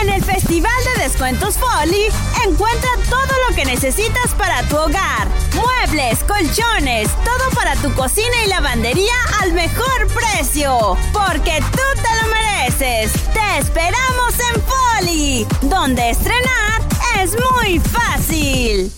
En el Festival de Descuentos Folly, encuentra todo lo que necesitas para tu hogar. Muebles, colchones, todo para tu cocina y lavandería al mejor precio. Porque tú te lo mereces. Te esperamos en Poli, donde estrenar es muy fácil.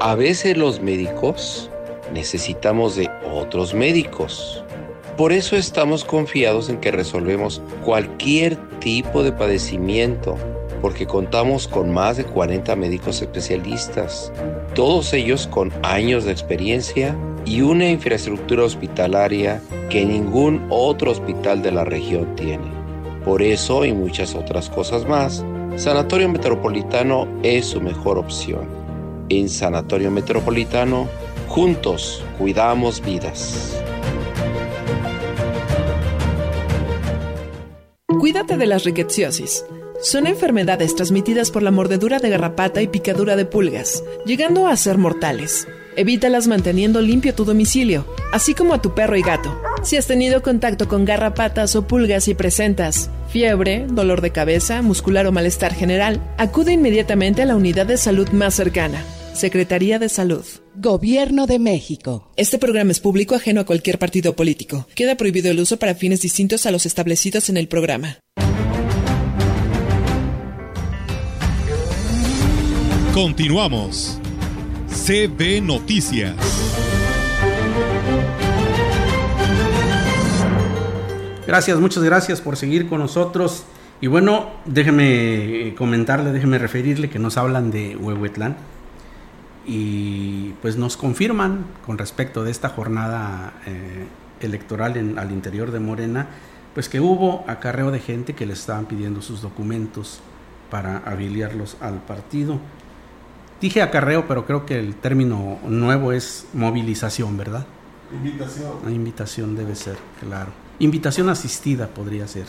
A veces los médicos necesitamos de otros médicos. Por eso estamos confiados en que resolvemos cualquier tipo de padecimiento, porque contamos con más de 40 médicos especialistas, todos ellos con años de experiencia y una infraestructura hospitalaria que ningún otro hospital de la región tiene. Por eso y muchas otras cosas más, Sanatorio Metropolitano es su mejor opción. En Sanatorio Metropolitano, juntos cuidamos vidas. Cuídate de las rickettsiosis. Son enfermedades transmitidas por la mordedura de garrapata y picadura de pulgas, llegando a ser mortales. Evítalas manteniendo limpio tu domicilio, así como a tu perro y gato. Si has tenido contacto con garrapatas o pulgas y presentas fiebre, dolor de cabeza, muscular o malestar general, acude inmediatamente a la unidad de salud más cercana. Secretaría de Salud. Gobierno de México. Este programa es público ajeno a cualquier partido político. Queda prohibido el uso para fines distintos a los establecidos en el programa. Continuamos. CB Noticias. Gracias, muchas gracias por seguir con nosotros. Y bueno, déjeme comentarle, déjeme referirle que nos hablan de Huehuetlán y pues nos confirman con respecto de esta jornada eh, electoral al interior de Morena, pues que hubo acarreo de gente que le estaban pidiendo sus documentos para afiliarlos al partido. Dije acarreo, pero creo que el término nuevo es movilización, ¿verdad? Invitación. Una invitación debe ser, claro. Invitación asistida podría ser.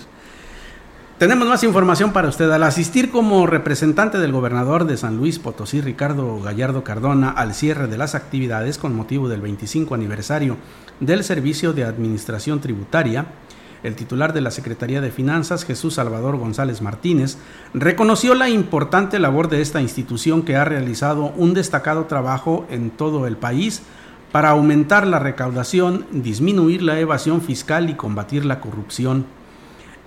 Tenemos más información para usted. Al asistir como representante del gobernador de San Luis Potosí, Ricardo Gallardo Cardona, al cierre de las actividades con motivo del 25 aniversario del Servicio de Administración Tributaria, el titular de la Secretaría de Finanzas, Jesús Salvador González Martínez, reconoció la importante labor de esta institución que ha realizado un destacado trabajo en todo el país para aumentar la recaudación, disminuir la evasión fiscal y combatir la corrupción.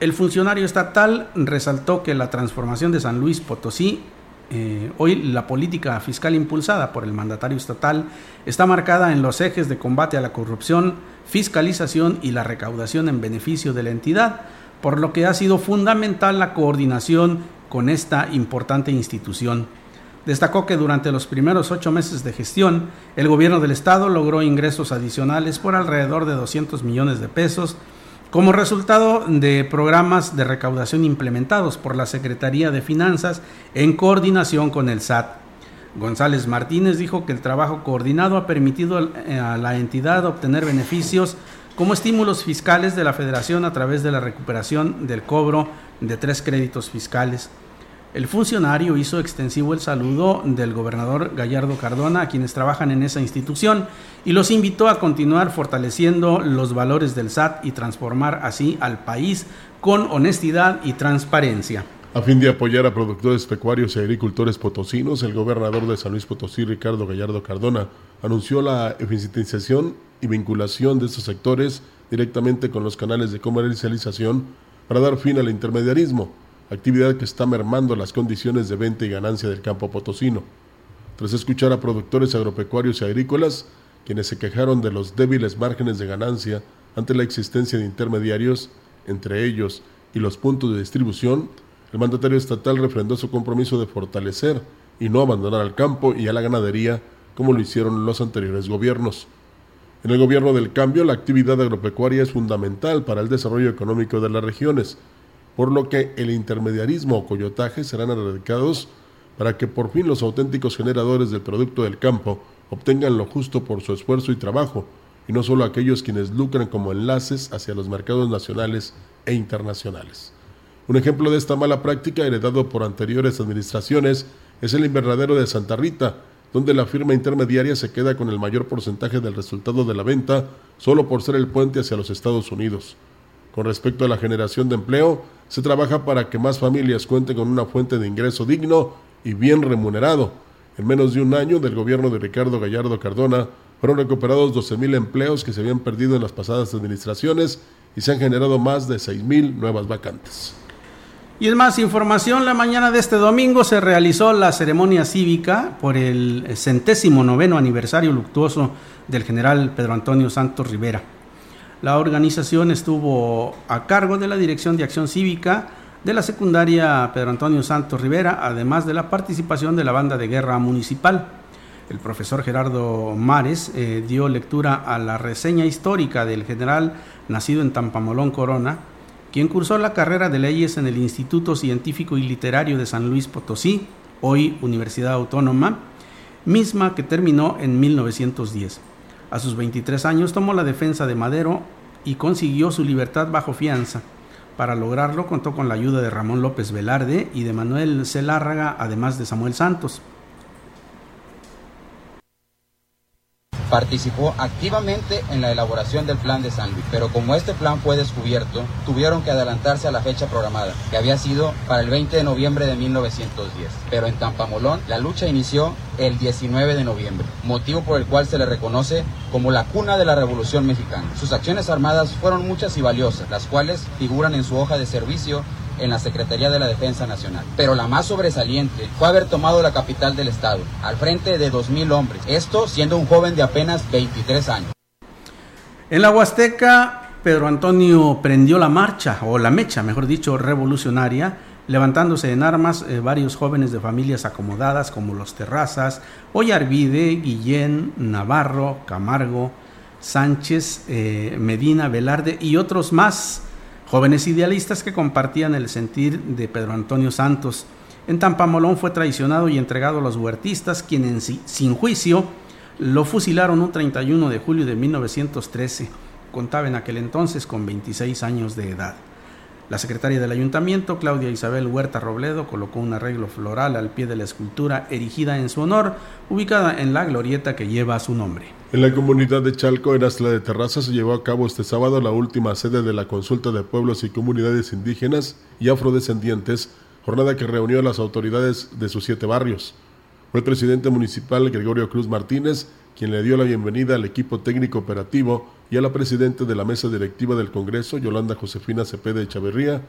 El funcionario estatal resaltó que la transformación de San Luis Potosí, eh, hoy la política fiscal impulsada por el mandatario estatal, está marcada en los ejes de combate a la corrupción, fiscalización y la recaudación en beneficio de la entidad, por lo que ha sido fundamental la coordinación con esta importante institución. Destacó que durante los primeros ocho meses de gestión, el gobierno del estado logró ingresos adicionales por alrededor de 200 millones de pesos como resultado de programas de recaudación implementados por la Secretaría de Finanzas en coordinación con el SAT. González Martínez dijo que el trabajo coordinado ha permitido a la entidad obtener beneficios como estímulos fiscales de la Federación a través de la recuperación del cobro de tres créditos fiscales. El funcionario hizo extensivo el saludo del gobernador Gallardo Cardona a quienes trabajan en esa institución y los invitó a continuar fortaleciendo los valores del SAT y transformar así al país con honestidad y transparencia. A fin de apoyar a productores pecuarios y agricultores potosinos, el gobernador de San Luis Potosí, Ricardo Gallardo Cardona, anunció la eficientización y vinculación de estos sectores directamente con los canales de comercialización para dar fin al intermediarismo actividad que está mermando las condiciones de venta y ganancia del campo potosino. Tras escuchar a productores agropecuarios y agrícolas, quienes se quejaron de los débiles márgenes de ganancia ante la existencia de intermediarios, entre ellos y los puntos de distribución, el mandatario estatal refrendó su compromiso de fortalecer y no abandonar al campo y a la ganadería como lo hicieron los anteriores gobiernos. En el gobierno del cambio, la actividad agropecuaria es fundamental para el desarrollo económico de las regiones, por lo que el intermediarismo o coyotaje serán erradicados para que por fin los auténticos generadores del producto del campo obtengan lo justo por su esfuerzo y trabajo, y no solo aquellos quienes lucran como enlaces hacia los mercados nacionales e internacionales. Un ejemplo de esta mala práctica heredado por anteriores administraciones es el invernadero de Santa Rita, donde la firma intermediaria se queda con el mayor porcentaje del resultado de la venta solo por ser el puente hacia los Estados Unidos. Con respecto a la generación de empleo, se trabaja para que más familias cuenten con una fuente de ingreso digno y bien remunerado. En menos de un año del gobierno de Ricardo Gallardo Cardona, fueron recuperados 12.000 empleos que se habían perdido en las pasadas administraciones y se han generado más de 6.000 nuevas vacantes. Y es más información, la mañana de este domingo se realizó la ceremonia cívica por el centésimo noveno aniversario luctuoso del general Pedro Antonio Santos Rivera. La organización estuvo a cargo de la Dirección de Acción Cívica de la secundaria Pedro Antonio Santos Rivera, además de la participación de la banda de guerra municipal. El profesor Gerardo Mares eh, dio lectura a la reseña histórica del general nacido en Tampamolón, Corona, quien cursó la carrera de leyes en el Instituto Científico y Literario de San Luis Potosí, hoy Universidad Autónoma, misma que terminó en 1910. A sus 23 años tomó la defensa de Madero y consiguió su libertad bajo fianza. Para lograrlo contó con la ayuda de Ramón López Velarde y de Manuel Celárraga, además de Samuel Santos. Participó activamente en la elaboración del plan de San Luis, pero como este plan fue descubierto, tuvieron que adelantarse a la fecha programada, que había sido para el 20 de noviembre de 1910. Pero en Tampamolón la lucha inició el 19 de noviembre, motivo por el cual se le reconoce como la cuna de la Revolución Mexicana. Sus acciones armadas fueron muchas y valiosas, las cuales figuran en su hoja de servicio en la Secretaría de la Defensa Nacional. Pero la más sobresaliente fue haber tomado la capital del estado, al frente de 2.000 hombres, esto siendo un joven de apenas 23 años. En la Huasteca, Pedro Antonio prendió la marcha, o la mecha, mejor dicho, revolucionaria, levantándose en armas eh, varios jóvenes de familias acomodadas como los Terrazas, Ollarvide, Guillén, Navarro, Camargo, Sánchez, eh, Medina, Velarde y otros más jóvenes idealistas que compartían el sentir de Pedro Antonio Santos. En Tampamolón fue traicionado y entregado a los huertistas, quienes sin juicio lo fusilaron un 31 de julio de 1913. Contaba en aquel entonces con 26 años de edad. La secretaria del ayuntamiento, Claudia Isabel Huerta Robledo, colocó un arreglo floral al pie de la escultura erigida en su honor, ubicada en la glorieta que lleva su nombre. En la comunidad de Chalco, en Asla de Terraza, se llevó a cabo este sábado la última sede de la consulta de pueblos y comunidades indígenas y afrodescendientes, jornada que reunió a las autoridades de sus siete barrios. Fue el presidente municipal Gregorio Cruz Martínez quien le dio la bienvenida al equipo técnico operativo y a la presidenta de la mesa directiva del Congreso, Yolanda Josefina Cepeda Echavarría.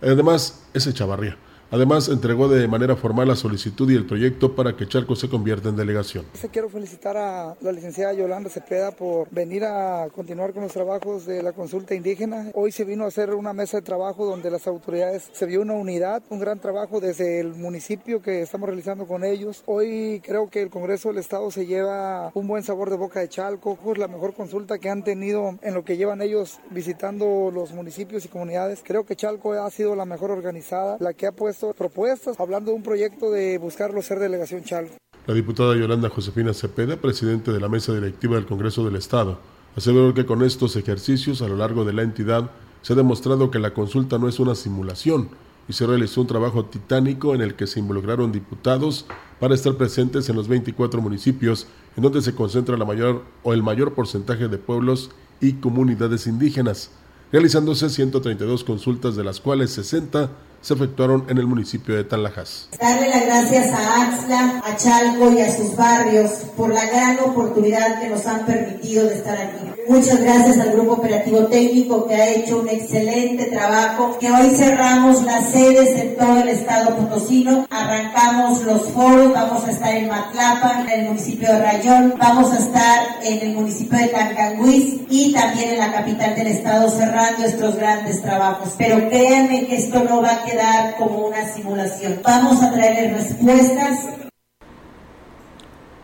Además, es Echavarría Además, entregó de manera formal la solicitud y el proyecto para que Chalco se convierta en delegación. Quiero felicitar a la licenciada Yolanda Cepeda por venir a continuar con los trabajos de la consulta indígena. Hoy se vino a hacer una mesa de trabajo donde las autoridades se vio una unidad, un gran trabajo desde el municipio que estamos realizando con ellos. Hoy creo que el Congreso del Estado se lleva un buen sabor de boca de Chalco. Es la mejor consulta que han tenido en lo que llevan ellos visitando los municipios y comunidades. Creo que Chalco ha sido la mejor organizada, la que ha puesto propuestas, hablando de un proyecto de buscarlo ser delegación Chalco. La diputada Yolanda Josefina Cepeda, presidente de la mesa directiva del Congreso del Estado, aseveró que con estos ejercicios a lo largo de la entidad se ha demostrado que la consulta no es una simulación y se realizó un trabajo titánico en el que se involucraron diputados para estar presentes en los 24 municipios en donde se concentra la mayor o el mayor porcentaje de pueblos y comunidades indígenas, realizándose 132 consultas de las cuales 60 se efectuaron en el municipio de Tanlajas. Darle las gracias a Axla, a Chalco y a sus barrios por la gran oportunidad que nos han permitido de estar aquí. Muchas gracias al Grupo Operativo Técnico que ha hecho un excelente trabajo, que hoy cerramos las sedes en todo el estado potosino, arrancamos los foros, vamos a estar en Matlapa, en el municipio de Rayón, vamos a estar en el municipio de Tancanguis y también en la capital del estado cerrando estos grandes trabajos. Pero créanme que esto no va a quedar como una simulación. Vamos a traer respuestas.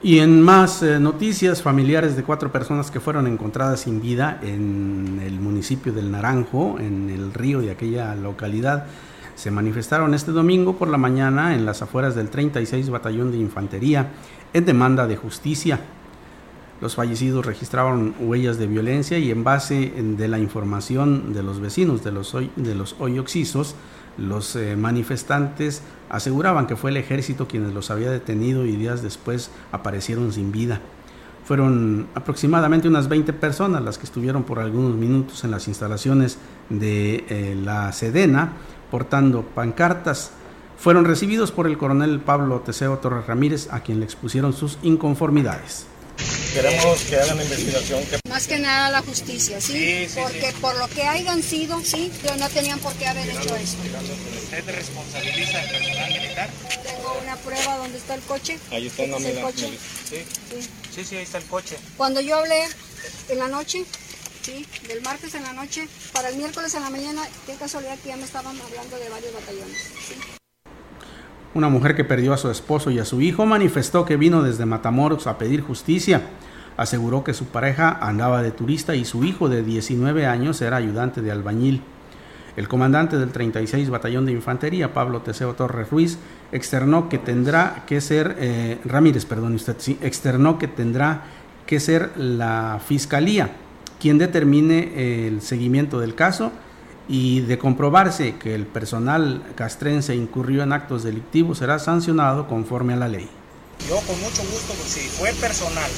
Y en más eh, noticias, familiares de cuatro personas que fueron encontradas sin vida en el municipio del Naranjo, en el río de aquella localidad, se manifestaron este domingo por la mañana en las afueras del 36 Batallón de Infantería en demanda de justicia. Los fallecidos registraron huellas de violencia y en base de la información de los vecinos de los, de los hoyoxisos, los eh, manifestantes aseguraban que fue el ejército quienes los había detenido y días después aparecieron sin vida. Fueron aproximadamente unas 20 personas las que estuvieron por algunos minutos en las instalaciones de eh, la Sedena portando pancartas. Fueron recibidos por el coronel Pablo Teseo Torres Ramírez, a quien le expusieron sus inconformidades. Queremos que hagan la investigación. Más que nada la justicia, ¿sí? Porque por lo que hayan sido, ¿sí? no tenían por qué haber hecho eso. ¿Usted responsabiliza al personal militar? Tengo una prueba donde está el coche. Ahí está ¿Este el coche. Sí. sí, sí, ahí está el coche. Cuando yo hablé en la noche, ¿sí? Del martes en la noche, para el miércoles en la mañana, qué casualidad que ya me estaban hablando de varios batallones, ¿sí? Una mujer que perdió a su esposo y a su hijo manifestó que vino desde Matamoros a pedir justicia. Aseguró que su pareja andaba de turista y su hijo de 19 años era ayudante de albañil. El comandante del 36 Batallón de Infantería, Pablo Teseo Torres Ruiz, externó que tendrá que ser, eh, Ramírez, perdón usted, externó que tendrá que ser la Fiscalía quien determine el seguimiento del caso y de comprobarse que el personal castrense incurrió en actos delictivos será sancionado conforme a la ley. Yo con mucho gusto, si fue personal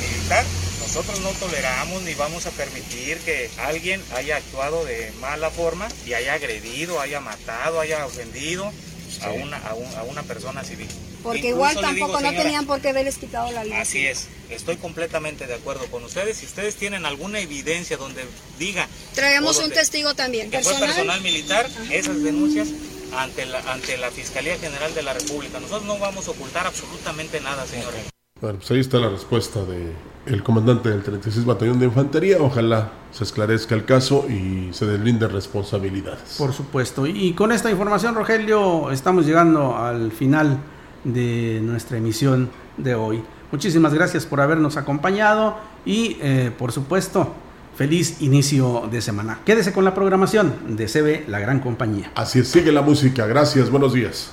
militar, nosotros no toleramos ni vamos a permitir que alguien haya actuado de mala forma y haya agredido, haya matado, haya ofendido a, una, a, una persona civil. Porque igual tampoco no tenían por qué haberles quitado la ley. Así es, estoy completamente de acuerdo con ustedes. Si ustedes tienen alguna evidencia donde diga... Traemos un testigo también. Que personal, fue personal militar, esas denuncias ante la, ante la Fiscalía General de la República. Nosotros no vamos a ocultar absolutamente nada, señores. Bueno, pues ahí está la respuesta del el comandante del 36 Batallón de Infantería. Ojalá se esclarezca el caso y se deslinden responsabilidades. Por supuesto. Y con esta información, Rogelio, estamos llegando al final de nuestra emisión de hoy. Muchísimas gracias por habernos acompañado y, eh, por supuesto, feliz inicio de semana. Quédese con la programación de CB La Gran Compañía. Así es, sigue la música. Gracias, buenos días.